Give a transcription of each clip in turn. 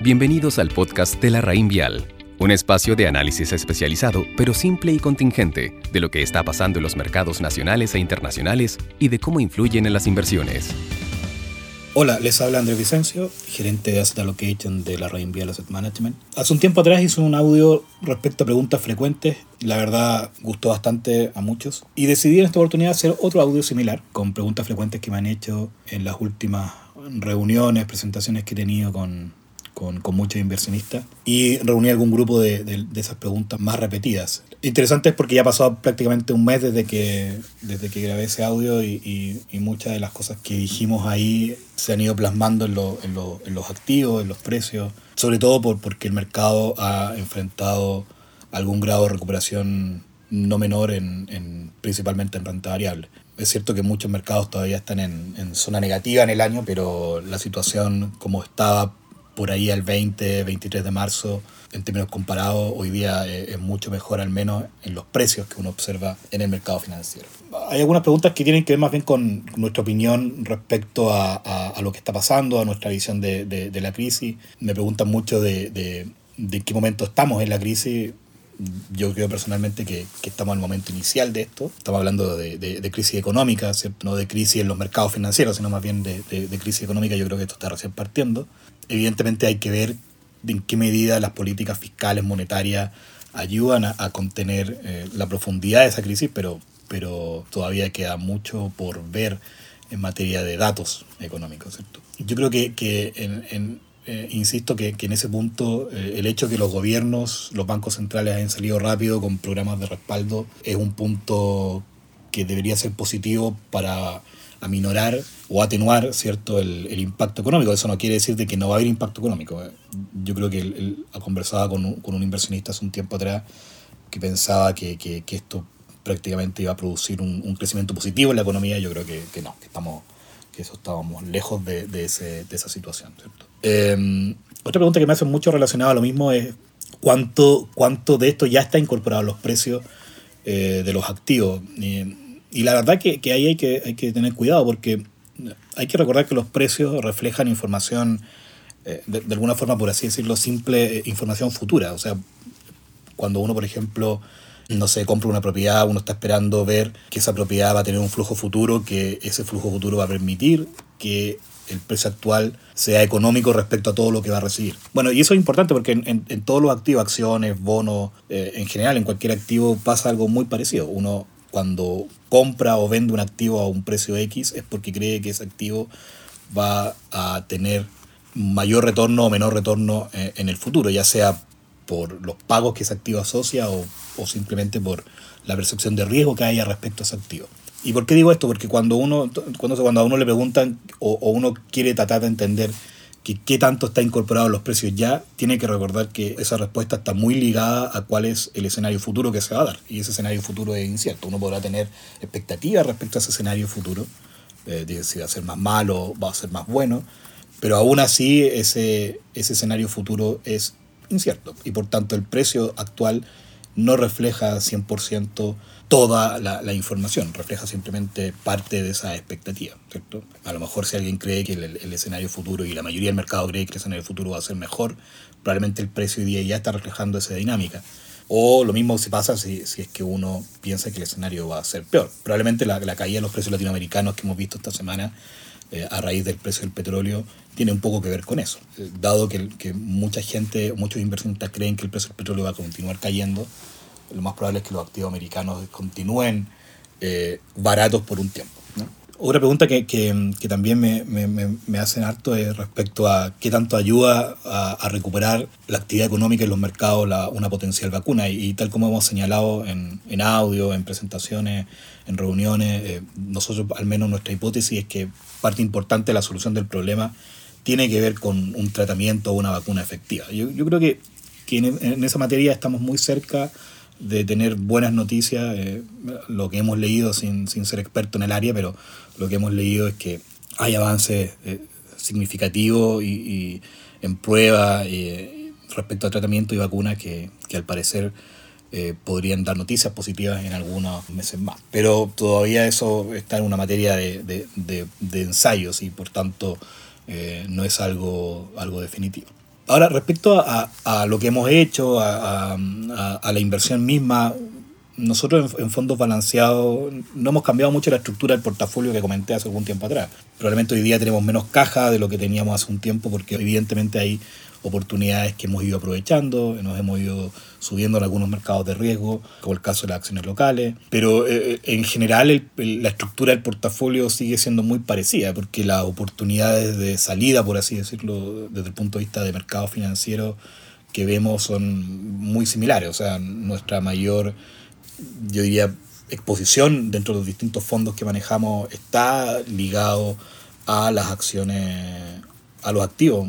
Bienvenidos al podcast de la Raín Vial, un espacio de análisis especializado, pero simple y contingente, de lo que está pasando en los mercados nacionales e internacionales y de cómo influyen en las inversiones. Hola, les habla Andrés Vicencio, gerente de Asset Allocation de la Rain Vial Asset Management. Hace un tiempo atrás hice un audio respecto a preguntas frecuentes. La verdad, gustó bastante a muchos. Y decidí en esta oportunidad hacer otro audio similar, con preguntas frecuentes que me han hecho en las últimas reuniones, presentaciones que he tenido con, con, con muchos inversionistas y reuní algún grupo de, de, de, esas preguntas más repetidas. Interesante es porque ya pasado prácticamente un mes desde que, desde que grabé ese audio y, y, y muchas de las cosas que dijimos ahí se han ido plasmando en, lo, en, lo, en los activos, en los precios, sobre todo por, porque el mercado ha enfrentado algún grado de recuperación no menor en, en, principalmente en renta variable. Es cierto que muchos mercados todavía están en, en, zona negativa en el año, pero la situación como estaba por ahí el 20, 23 de marzo, en términos comparados, hoy día es mucho mejor, al menos en los precios que uno observa en el mercado financiero. Hay algunas preguntas que tienen que ver más bien con nuestra opinión respecto a, a, a lo que está pasando, a nuestra visión de, de, de la crisis. Me preguntan mucho de, de, de qué momento estamos en la crisis yo creo personalmente que, que, estamos el momento inicial de esto. Estamos hablando de, de, de, crisis económica, ¿cierto? no de crisis en los mercados financieros, sino más bien de, crisis económica. Yo creo que esto está recién partiendo. Evidentemente hay que ver en qué medida las políticas fiscales, monetarias, ayudan a, a contener eh, la profundidad de esa crisis, pero, pero todavía queda mucho por ver en materia de datos económicos. ¿cierto? Yo creo que, que en, en eh, insisto que, que, en ese punto eh, el hecho de que los gobiernos, los bancos centrales hayan salido rápido con programas de respaldo es un punto que debería ser positivo para aminorar o atenuar cierto el, el, impacto económico. Eso no quiere decir de que no va a haber impacto económico. Yo creo que él, él conversaba con un, con un inversionista hace un tiempo atrás que pensaba que, que, que esto prácticamente iba a producir un, un, crecimiento positivo en la economía. Yo creo que, que no, que estamos que eso estábamos lejos de, esa situación. Eh, otra pregunta que me hacen mucho relacionada a lo mismo es cuánto, cuánto de esto ya está incorporado a los precios eh, de los activos. Y, la verdad que, que ahí hay que, tener cuidado porque hay que recordar que los precios reflejan información, eh, de, de, alguna forma, por así decirlo, simple eh, información futura. O sea, cuando uno, por ejemplo, no sé, compra una propiedad, uno está esperando ver que esa propiedad va a tener un flujo futuro, que ese flujo futuro va a permitir que el precio actual sea económico respecto a todo lo que va a recibir. Bueno, y eso es importante porque en, todos los activos, acciones, bonos, eh, en general, en cualquier activo pasa algo muy parecido. Uno cuando compra o vende un activo a un precio X es porque cree que ese activo va a tener mayor retorno o menor retorno eh, en el futuro, ya sea por los pagos que ese activo asocia o, o simplemente por la percepción de riesgo que haya respecto a ese activo. ¿Y por qué digo esto? Porque cuando uno cuando, cuando a uno le preguntan o, o uno quiere tratar de entender que qué tanto está incorporado en los precios ya, tiene que recordar que esa respuesta está muy ligada a cuál es el escenario futuro que se va a dar. Y ese escenario futuro es incierto. Uno podrá tener expectativas respecto a ese escenario futuro, eh, si va a ser más malo, va a ser más bueno, pero aún así ese, ese escenario futuro es incierto. Y por tanto el precio actual no refleja 100% toda la, la, información, refleja simplemente parte de esa expectativa. ¿cierto? A lo mejor si alguien cree que el, el, escenario futuro y la mayoría del mercado cree que el escenario futuro va a ser mejor, probablemente el precio hoy día ya está reflejando esa dinámica. O lo mismo se pasa si, si es que uno piensa que el escenario va a ser peor. Probablemente la, la caída de los precios latinoamericanos que hemos visto esta semana eh, a raíz del precio del petróleo tiene un poco que ver con eso. Eh, dado que, que mucha gente, muchos inversionistas creen que el precio del petróleo va a continuar cayendo, lo más probable es que los activos americanos continúen eh, baratos por un tiempo. Otra pregunta que, que, que también me, me, me, hacen harto es respecto a qué tanto ayuda a, a recuperar la actividad económica en los mercados la, una potencial vacuna. Y, y, tal como hemos señalado en, en audio, en presentaciones, en reuniones, eh, nosotros al menos nuestra hipótesis es que parte importante de la solución del problema tiene que ver con un tratamiento o una vacuna efectiva. Yo, yo creo que, que en, en, esa materia estamos muy cerca de tener buenas noticias, eh, lo que hemos leído sin, sin ser experto en el área, pero lo que hemos leído es que hay avances eh, significativos y, en prueba eh, respecto al tratamiento y vacunas que, que al parecer podrían dar noticias positivas en algunos meses más. Pero todavía eso está en una materia de, de, de, de ensayos y por tanto no es algo, algo definitivo. Ahora, respecto a, a lo que hemos hecho, a, a, la inversión misma, nosotros en, fondos balanceados no hemos cambiado mucho la estructura del portafolio que comenté hace algún tiempo atrás. Probablemente hoy día tenemos menos caja de lo que teníamos hace un tiempo porque evidentemente hay oportunidades que hemos ido aprovechando, nos hemos ido subiendo en algunos mercados de riesgo, como el caso de las acciones locales, pero eh, eh, en general la estructura del portafolio sigue siendo muy parecida, porque las oportunidades de salida, por así decirlo, desde el punto de vista de mercado financiero que vemos son muy similares, o sea, nuestra mayor yo diría, exposición dentro de los distintos fondos que manejamos está ligado a las acciones, a los activos,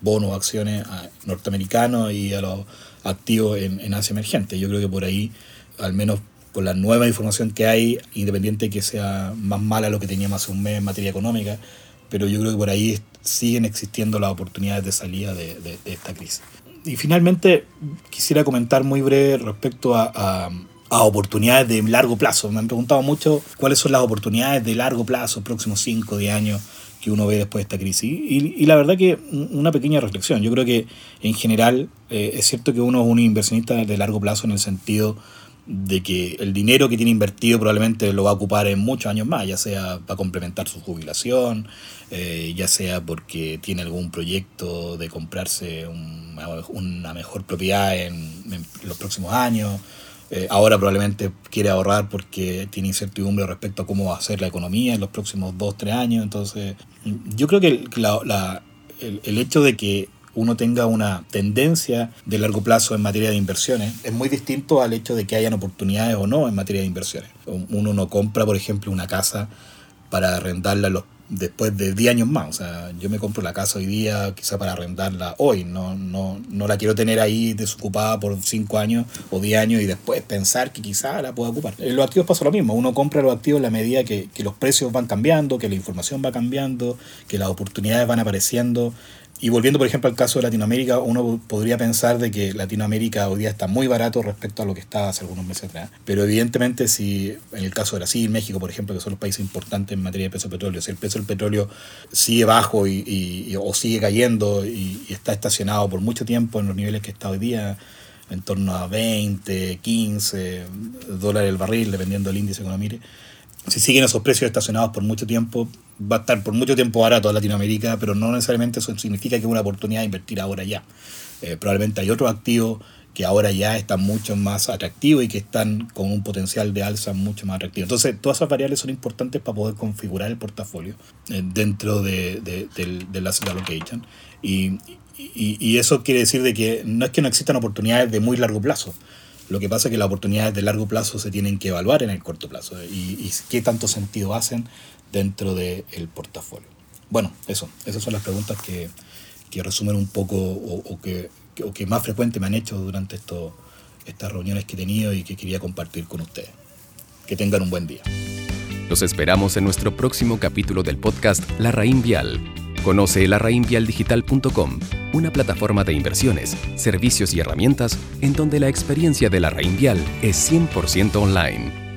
bonos, acciones norteamericanos y a los activos en, en Asia emergente. Yo creo que por ahí, al menos con la nueva información que hay, independiente que sea más mala lo que teníamos hace un mes en materia económica, pero yo creo que por ahí siguen existiendo las oportunidades de salida de, de, esta crisis. Y finalmente quisiera comentar muy breve respecto a a oportunidades de largo plazo. Me han preguntado mucho cuáles son las oportunidades de largo plazo, próximos 5 10 años que uno ve después de esta crisis. Y, la verdad que una pequeña reflexión. Yo creo que en general eh, es cierto que uno es un inversionista de largo plazo en el sentido de que el dinero que tiene invertido probablemente lo va a ocupar en muchos años más, ya sea para complementar su jubilación, eh, ya sea porque tiene algún proyecto de comprarse una mejor propiedad en, en los próximos años, eh, ahora probablemente quiere ahorrar porque tiene incertidumbre respecto a cómo va a ser la economía en los próximos dos, tres años. Entonces, yo creo que la, la, el, el hecho de que uno tenga una tendencia de largo plazo en materia de inversiones es muy distinto al hecho de que hayan oportunidades o no en materia de inversiones. Uno no compra, por ejemplo, una casa para arrendarla los después de 10 años más. O sea, yo me compro la casa hoy día quizá para arrendarla hoy, no, no, no la quiero tener ahí desocupada por 5 años o 10 años y después pensar que quizá la pueda ocupar. En los activos pasa lo mismo, uno compra los activos en la medida que, que los precios van cambiando, que la información va cambiando, que las oportunidades van apareciendo y volviendo, por ejemplo, al caso de Latinoamérica, uno podría pensar de que Latinoamérica hoy día está muy barato respecto a lo que estaba hace algunos meses atrás. Pero evidentemente, si en el caso de Brasil, México, por ejemplo, que son los países importantes en materia de peso de petróleo, si el precio del petróleo sigue bajo y, o sigue cayendo y, está estacionado por mucho tiempo en los niveles que está hoy día, en torno a 20, 15 dólares el barril, dependiendo del índice que uno mire, si siguen esos precios estacionados por mucho tiempo, va a estar por mucho tiempo barato en Latinoamérica, pero no necesariamente eso significa que es una oportunidad de invertir ahora ya. Eh, probablemente hay otros activos que ahora ya están mucho más atractivos y que están con un potencial de alza mucho más atractivo. Entonces, todas esas variables son importantes para poder configurar el portafolio eh, dentro de, de, del, asset allocation. Y, y, y, eso quiere decir de que no es que no existan oportunidades de muy largo plazo. Lo que pasa es que las oportunidades de largo plazo se tienen que evaluar en el corto plazo y, y qué tanto sentido hacen dentro del portafolio. Bueno, eso, esas son las preguntas que, que resumen un poco o, que, o que más frecuente me han hecho durante esto, estas reuniones que he tenido y que quería compartir con ustedes. Que tengan un buen día. Los esperamos en nuestro próximo capítulo del podcast La Raín Vial. Conoce larraínvialdigital.com, una plataforma de inversiones, servicios y herramientas en donde la experiencia de la Raín Vial es 100% online.